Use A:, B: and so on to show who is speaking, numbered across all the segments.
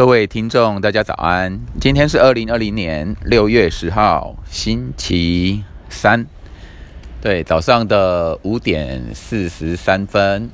A: 各位听众，大家早安！今天是二零二零年六月十号，星期三。对，早上的五点四十三分。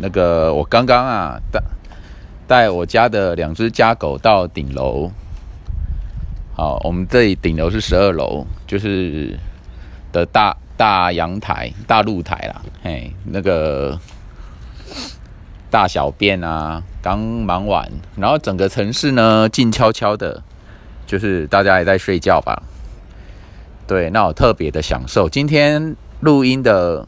A: 那个，我刚刚啊，带带我家的两只家狗到顶楼。好，我们这里顶楼是十二楼，就是的大大阳台、大露台啦。嘿，那个。大小便啊，刚忙完，然后整个城市呢静悄悄的，就是大家也在睡觉吧。对，那我特别的享受今天录音的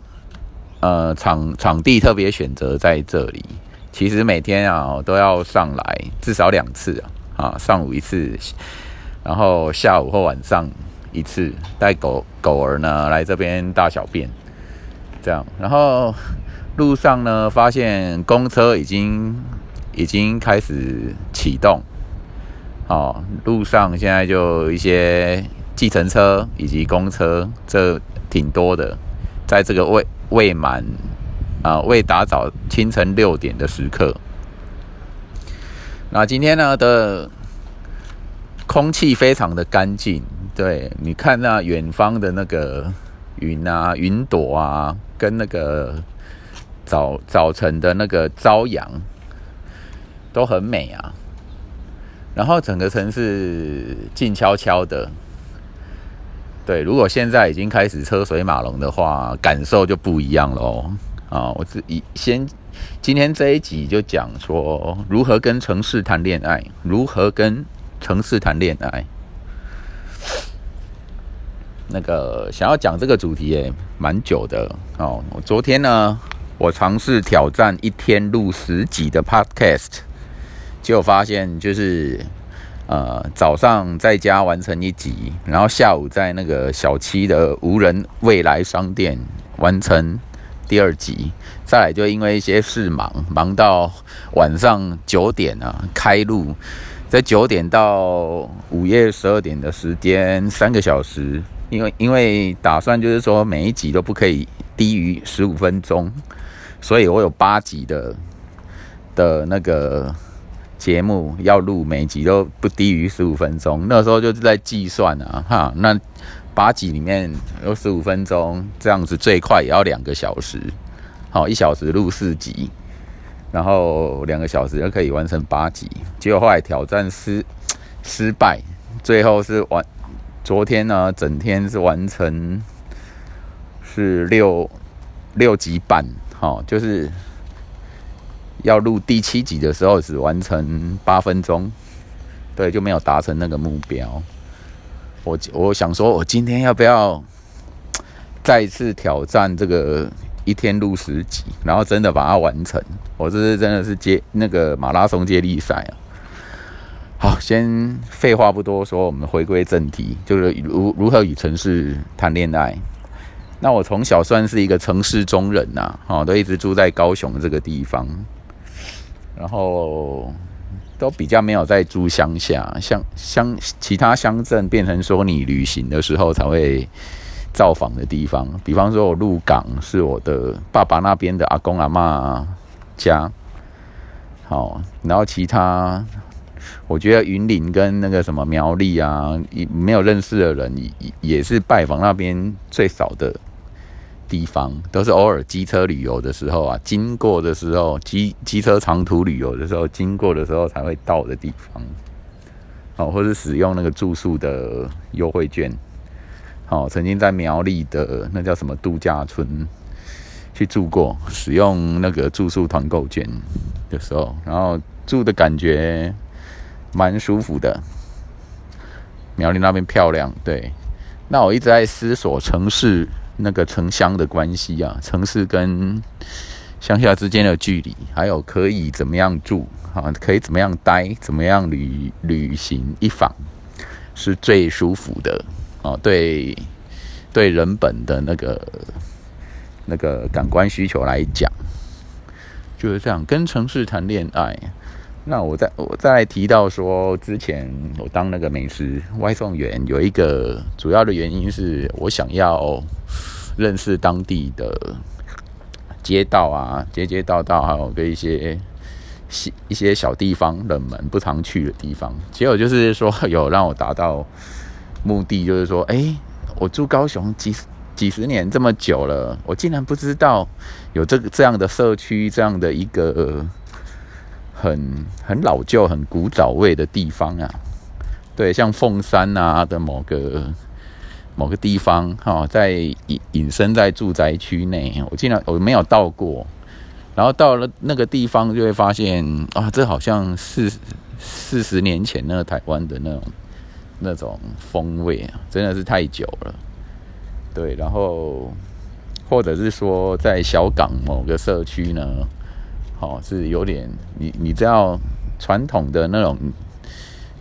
A: 呃场场地特别选择在这里。其实每天啊都要上来至少两次啊，上午一次，然后下午或晚上一次，带狗狗儿呢来这边大小便，这样，然后。路上呢，发现公车已经已经开始启动，好，路上现在就一些计程车以及公车，这挺多的，在这个未未满啊未打早清晨六点的时刻，那今天呢的空气非常的干净，对，你看那远方的那个云啊，云朵啊，跟那个。早早晨的那个朝阳都很美啊，然后整个城市静悄悄的。对，如果现在已经开始车水马龙的话，感受就不一样喽。啊，我自己先今天这一集就讲说如何跟城市谈恋爱，如何跟城市谈恋爱。那个想要讲这个主题也蛮久的哦。我昨天呢。我尝试挑战一天录十集的 Podcast，结果发现就是，呃，早上在家完成一集，然后下午在那个小七的无人未来商店完成第二集，再来就因为一些事忙，忙到晚上九点啊开录，在九点到午夜十二点的时间三个小时，因为因为打算就是说每一集都不可以低于十五分钟。所以我有八集的的那个节目要录，每集都不低于十五分钟。那时候就是在计算啊，哈，那八集里面有十五分钟，这样子最快也要两个小时。好，一小时录四集，然后两个小时就可以完成八集。结果后来挑战失失败，最后是完，昨天呢整天是完成是六六集半。好，就是要录第七集的时候，只完成八分钟，对，就没有达成那个目标。我我想说，我今天要不要再次挑战这个一天录十集，然后真的把它完成？我这是真的是接那个马拉松接力赛啊！好，先废话不多说，我们回归正题，就是如如何与城市谈恋爱。那我从小算是一个城市中人呐，哦，都一直住在高雄这个地方，然后都比较没有在住乡下，乡乡其他乡镇变成说你旅行的时候才会造访的地方，比方说我鹿港是我的爸爸那边的阿公阿妈家，好，然后其他我觉得云林跟那个什么苗栗啊，没有认识的人也也是拜访那边最少的。地方都是偶尔机车旅游的时候啊，经过的时候，机机车长途旅游的时候，经过的时候才会到的地方，哦，或是使用那个住宿的优惠券，好，曾经在苗栗的那叫什么度假村去住过，使用那个住宿团购券的时候，然后住的感觉蛮舒服的，苗栗那边漂亮，对，那我一直在思索城市。那个城乡的关系啊，城市跟乡下之间的距离，还有可以怎么样住啊，可以怎么样待，怎么样旅旅行一访，是最舒服的啊。对，对人本的那个那个感官需求来讲，就是这样。跟城市谈恋爱，那我再我再提到说，之前我当那个美食外送员，有一个主要的原因是我想要。认识当地的街道啊，街街道道，还有跟一些一些小地方冷门不常去的地方，结果就是说有让我达到目的，就是说，哎，我住高雄几几十年这么久了，我竟然不知道有这个这样的社区，这样的一个很很老旧、很古早味的地方啊。对，像凤山啊的某个某个地方，哈，在隐隐身在住宅区内，我竟然我没有到过。然后到了那个地方，就会发现啊，这好像四四十年前那个台湾的那种那种风味啊，真的是太久了。对，然后或者是说在小港某个社区呢，好是有点你你知道传统的那种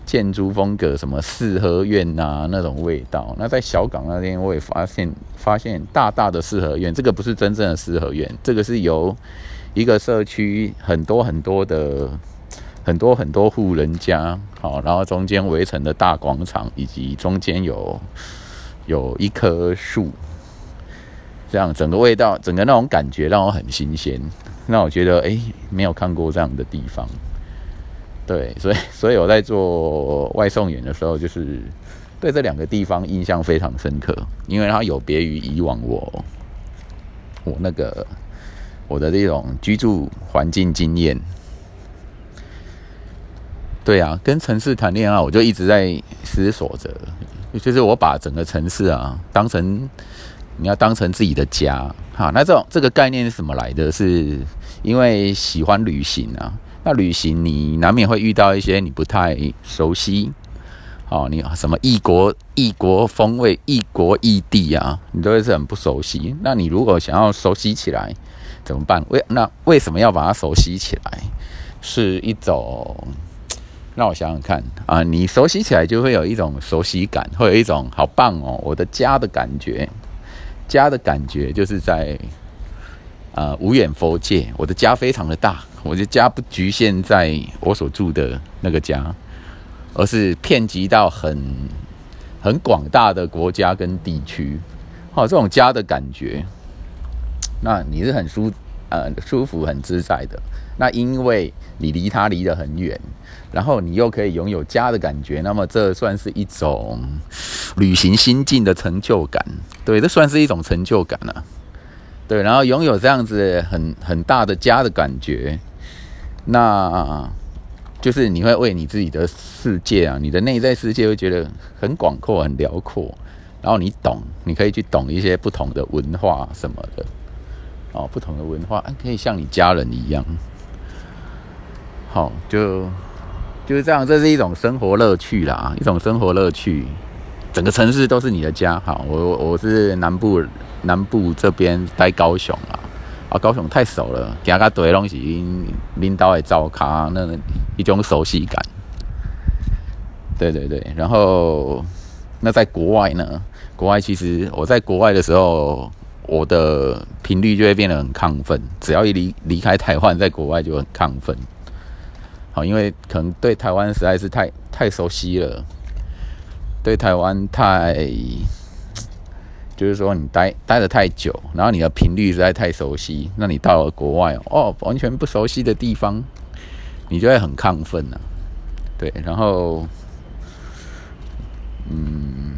A: 建筑风格，什么四合院呐那种味道。那在小港那边，我也发现发现大大的四合院，这个不是真正的四合院，这个是由一个社区很多很多的很多很多户人家，好，然后中间围成的大广场，以及中间有有一棵树，这样整个味道，整个那种感觉让我很新鲜，让我觉得哎，没有看过这样的地方。对，所以 所以我在做外送员的时候，就是对这两个地方印象非常深刻，因为它有别于以往我我那个。我的这种居住环境经验，对啊，跟城市谈恋爱，我就一直在思索着，就是我把整个城市啊当成你要当成自己的家，哈，那这种这个概念是什么来的？是因为喜欢旅行啊，那旅行你难免会遇到一些你不太熟悉，哦，你什么异国异国风味、异国异地啊，你都会是很不熟悉。那你如果想要熟悉起来，怎么办？为那为什么要把它熟悉起来？是一种让我想想看啊，你熟悉起来就会有一种熟悉感，会有一种好棒哦，我的家的感觉。家的感觉就是在啊无远佛界，我的家非常的大，我的家不局限在我所住的那个家，而是遍及到很很广大的国家跟地区。好，这种家的感觉。那你是很舒呃舒服很自在的，那因为你离他离得很远，然后你又可以拥有家的感觉，那么这算是一种旅行心境的成就感，对，这算是一种成就感了，对，然后拥有这样子很很大的家的感觉，那就是你会为你自己的世界啊，你的内在世界会觉得很广阔很辽阔，然后你懂，你可以去懂一些不同的文化什么的。哦，不同的文化，可以像你家人一样，好，就就是这样，这是一种生活乐趣啦，一种生活乐趣。整个城市都是你的家，好，我我是南部南部这边待高雄啊，啊，高雄太熟了，行个对东西，领导的照卡，那一种熟悉感。对对对，然后那在国外呢？国外其实我在国外的时候。我的频率就会变得很亢奋，只要一离离开台湾，在国外就很亢奋。好，因为可能对台湾实在是太太熟悉了，对台湾太，就是说你待待的太久，然后你的频率实在太熟悉，那你到了国外哦，完全不熟悉的地方，你就会很亢奋呐。对，然后，嗯。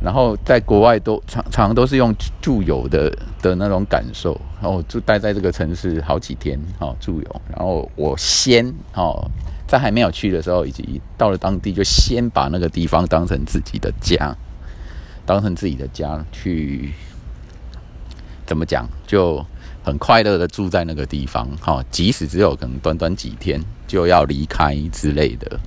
A: 然后在国外都常常都是用住友的的那种感受，然后就待在这个城市好几天，哦，住友。然后我先哦，在还没有去的时候，以及到了当地，就先把那个地方当成自己的家，当成自己的家去，怎么讲，就很快乐的住在那个地方，哈，即使只有可能短短几天就要离开之类的。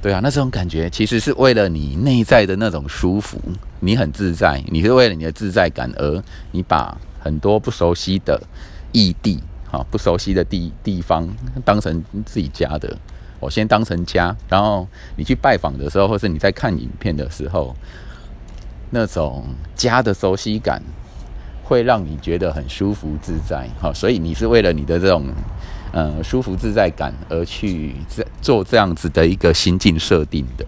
A: 对啊，那这种感觉其实是为了你内在的那种舒服，你很自在，你是为了你的自在感而你把很多不熟悉的异地，好，不熟悉的地地方当成自己家的，我先当成家，然后你去拜访的时候，或是你在看影片的时候，那种家的熟悉感会让你觉得很舒服自在，好，所以你是为了你的这种。嗯，舒服自在感而去做这样子的一个心境设定的。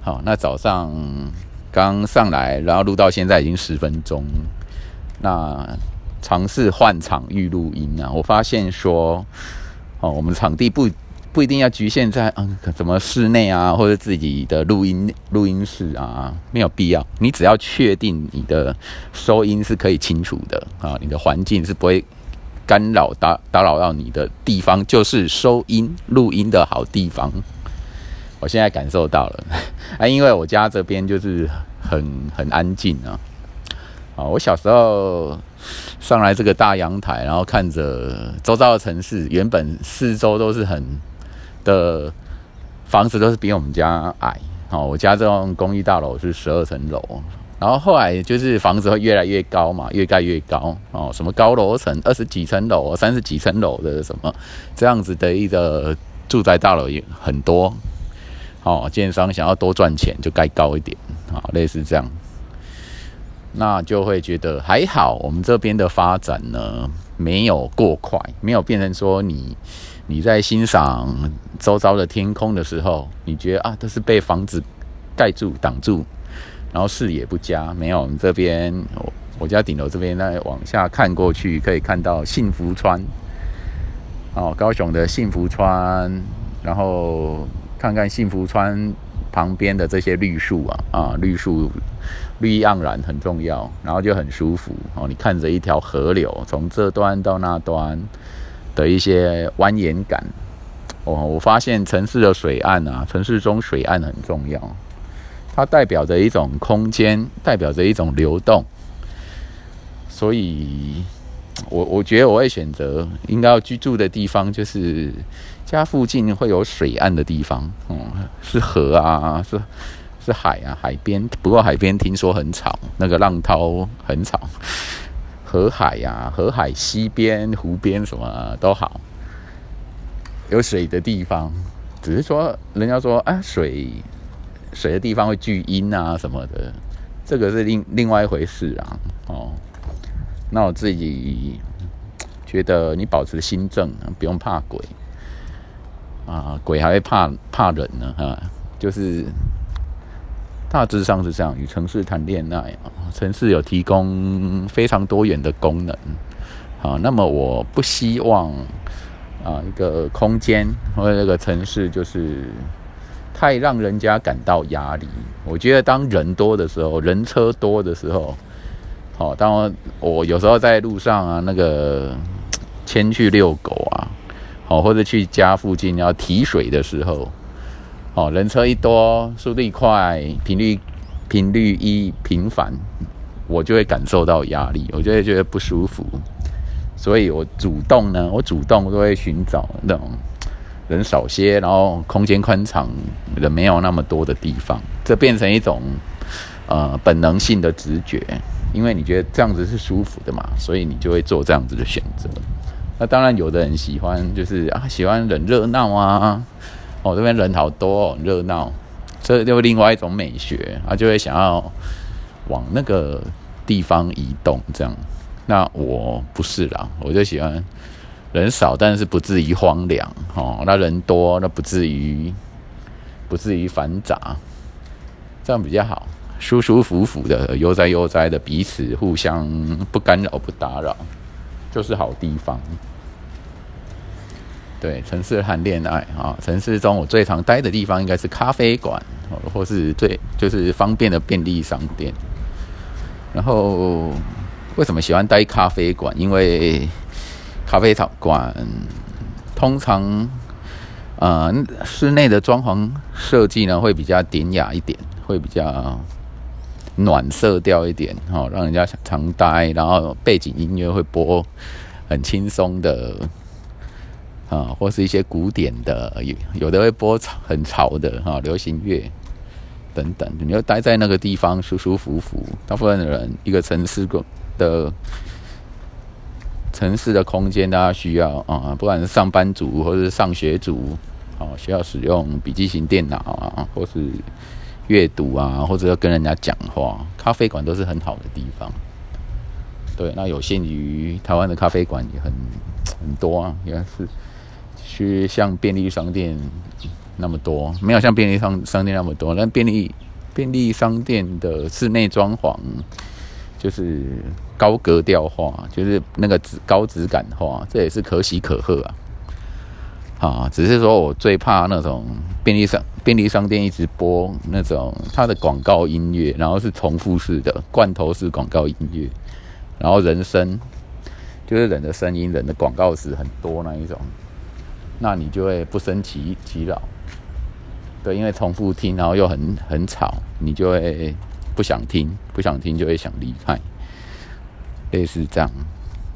A: 好，那早上刚上来，然后录到现在已经十分钟。那尝试换场域录音啊，我发现说，哦，我们场地不不一定要局限在嗯，怎么室内啊，或者自己的录音录音室啊，没有必要。你只要确定你的收音是可以清楚的啊，你的环境是不会干扰打打扰到你的地方，就是收音录音的好地方。我现在感受到了 啊，因为我家这边就是很很安静啊。啊，我小时候上来这个大阳台，然后看着周遭的城市，原本四周都是很的房子，都是比我们家矮。哦，我家这栋公寓大楼是十二层楼，然后后来就是房子会越来越高嘛，越盖越高。哦，什么高楼层，二十几层楼、三十几层楼的什么这样子的一个住宅大楼也很多。哦，建商想要多赚钱，就盖高一点啊，类似这样。那就会觉得还好，我们这边的发展呢没有过快，没有变成说你你在欣赏周遭的天空的时候，你觉得啊都是被房子盖住挡住，然后视野不佳。没有，我们这边我我家顶楼这边再往下看过去，可以看到幸福川，哦，高雄的幸福川，然后看看幸福川。旁边的这些绿树啊，啊，绿树绿意盎然，很重要，然后就很舒服哦。你看着一条河流从这端到那端的一些蜿蜒感，哦，我发现城市的水岸啊，城市中水岸很重要，它代表着一种空间，代表着一种流动，所以。我我觉得我会选择应该要居住的地方，就是家附近会有水岸的地方，嗯，是河啊，是是海啊，海边。不过海边听说很吵，那个浪涛很吵。河海呀，河海西边、湖边什么都好，有水的地方，只是说人家说啊，水水的地方会聚阴啊什么的，这个是另另外一回事啊，哦。那我自己觉得，你保持心正，不用怕鬼啊，鬼还会怕怕人呢，哈，就是大致上是这样。与城市谈恋爱啊，城市有提供非常多元的功能啊。那么我不希望啊，一个空间或者这个城市就是太让人家感到压力。我觉得当人多的时候，人车多的时候。哦，当我我有时候在路上啊，那个 牵去遛狗啊，哦，或者去家附近要提水的时候，哦，人车一多，速度快，频率频率一频繁，我就会感受到压力，我就会觉得不舒服。所以我主动呢，我主动都会寻找那种人少些，然后空间宽敞、人没有那么多的地方，这变成一种呃本能性的直觉。因为你觉得这样子是舒服的嘛，所以你就会做这样子的选择。那当然，有的人喜欢就是啊，喜欢人热闹啊，哦，这边人好多，很热闹，这就另外一种美学，他就会想要往那个地方移动。这样，那我不是啦，我就喜欢人少，但是不至于荒凉哦。那人多，那不至于不至于繁杂，这样比较好。舒舒服服的悠哉悠哉的，彼此互相不干扰不打扰，就是好地方。对，城市谈恋爱啊，城市中我最常待的地方应该是咖啡馆，或是最就是方便的便利商店。然后为什么喜欢待咖啡馆？因为咖啡馆通常呃室内的装潢设计呢会比较典雅一点，会比较。暖色调一点，哦，让人家常待，然后背景音乐会播很轻松的，啊，或是一些古典的，有有的会播很潮的，哈，流行乐等等。你要待在那个地方舒舒服服。大部分的人，一个城市的城市的空间，大家需要啊，不管是上班族或者是上学族，哦，需要使用笔记型电脑啊，或是。阅读啊，或者要跟人家讲话，咖啡馆都是很好的地方。对，那有限于台湾的咖啡馆也很很多啊，也是去像便利商店那么多，没有像便利商商店那么多。但便利便利商店的室内装潢就是高格调化，就是那个质高质感化，这也是可喜可贺啊。啊，只是说我最怕那种便利商便利商店一直播那种它的广告音乐，然后是重复式的罐头式广告音乐，然后人声就是人的声音、人的广告词很多那一种，那你就会不生其其扰。对，因为重复听，然后又很很吵，你就会不想听，不想听就会想离开，类似这样。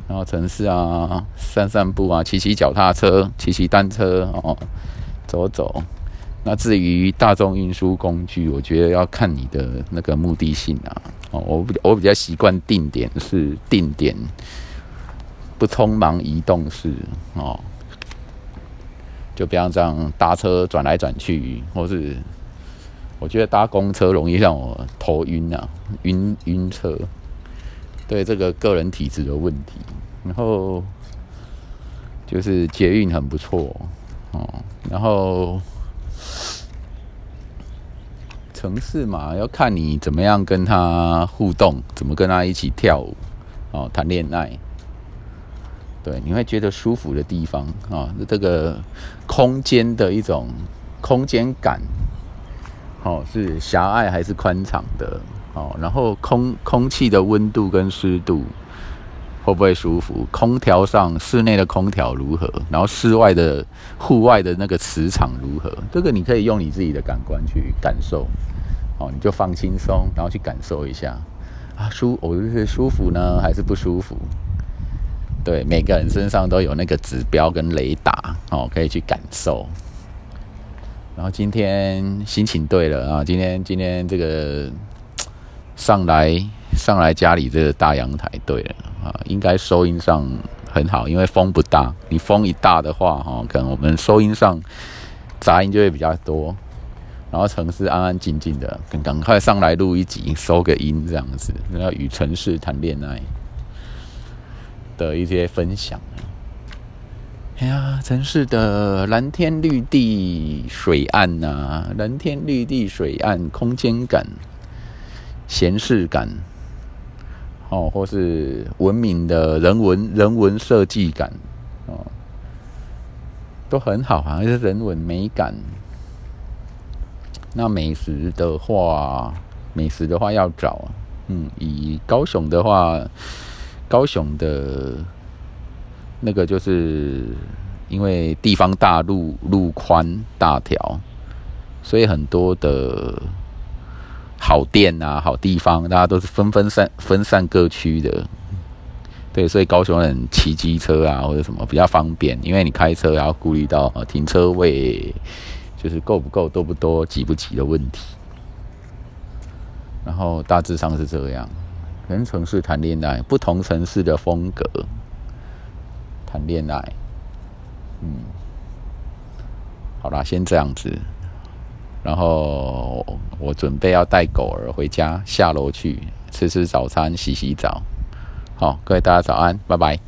A: 然后城市啊，散散步啊，骑骑脚踏车，骑骑单车哦，走走。那至于大众运输工具，我觉得要看你的那个目的性啊。哦，我我比较习惯定点是定点，不匆忙移动式哦。就不要这样搭车转来转去，或是我觉得搭公车容易让我头晕啊，晕晕车。对这个个人体质的问题，然后就是捷运很不错哦，然后城市嘛，要看你怎么样跟他互动，怎么跟他一起跳舞哦，谈恋爱。对，你会觉得舒服的地方啊，这个空间的一种空间感，哦，是狭隘还是宽敞的？哦，然后空空气的温度跟湿度会不会舒服？空调上室内的空调如何？然后室外的户外的那个磁场如何？这个你可以用你自己的感官去感受。哦，你就放轻松，然后去感受一下啊，舒，我就是舒服呢，还是不舒服？对，每个人身上都有那个指标跟雷达，哦，可以去感受。然后今天心情对了啊，今天今天这个上来上来家里这个大阳台对了啊，应该收音上很好，因为风不大。你风一大的话，哈，可能我们收音上杂音就会比较多。然后城市安安静静的，赶快上来录一集，收个音这样子，然后与城市谈恋爱。的一些分享。哎呀，城市的蓝天绿地、水岸呐，蓝天绿地、水岸，空间感、闲适感，哦，或是文明的人文人文设计感，哦，都很好啊，是人文美感。那美食的话，美食的话要找，嗯，以高雄的话。高雄的那个，就是因为地方大，路路宽大条，所以很多的好店啊、好地方，大家都是分分散分散各区的。对，所以高雄人骑机车啊，或者什么比较方便，因为你开车要顾虑到停车位就是够不够、多不多、挤不挤的问题。然后大致上是这样。全城市谈恋爱，不同城市的风格谈恋爱，嗯，好啦，先这样子，然后我准备要带狗儿回家，下楼去吃吃早餐，洗洗澡。好，各位大家早安，拜拜。